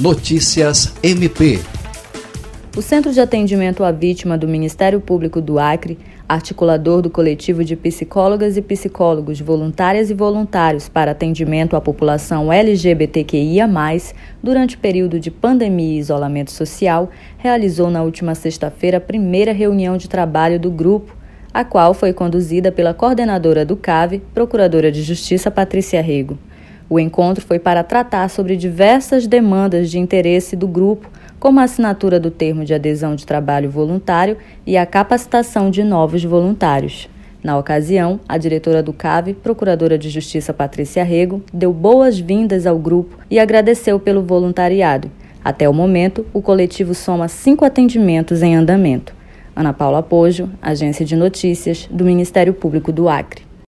Notícias MP. O Centro de Atendimento à Vítima do Ministério Público do Acre, articulador do coletivo de psicólogas e psicólogos voluntárias e voluntários para atendimento à população LGBTQIA, durante o período de pandemia e isolamento social, realizou na última sexta-feira a primeira reunião de trabalho do grupo, a qual foi conduzida pela coordenadora do CAVE, Procuradora de Justiça Patrícia Rego. O encontro foi para tratar sobre diversas demandas de interesse do grupo, como a assinatura do termo de adesão de trabalho voluntário e a capacitação de novos voluntários. Na ocasião, a diretora do CAV, Procuradora de Justiça Patrícia Rego, deu boas-vindas ao grupo e agradeceu pelo voluntariado. Até o momento, o coletivo soma cinco atendimentos em andamento. Ana Paula Pojo, Agência de Notícias do Ministério Público do Acre.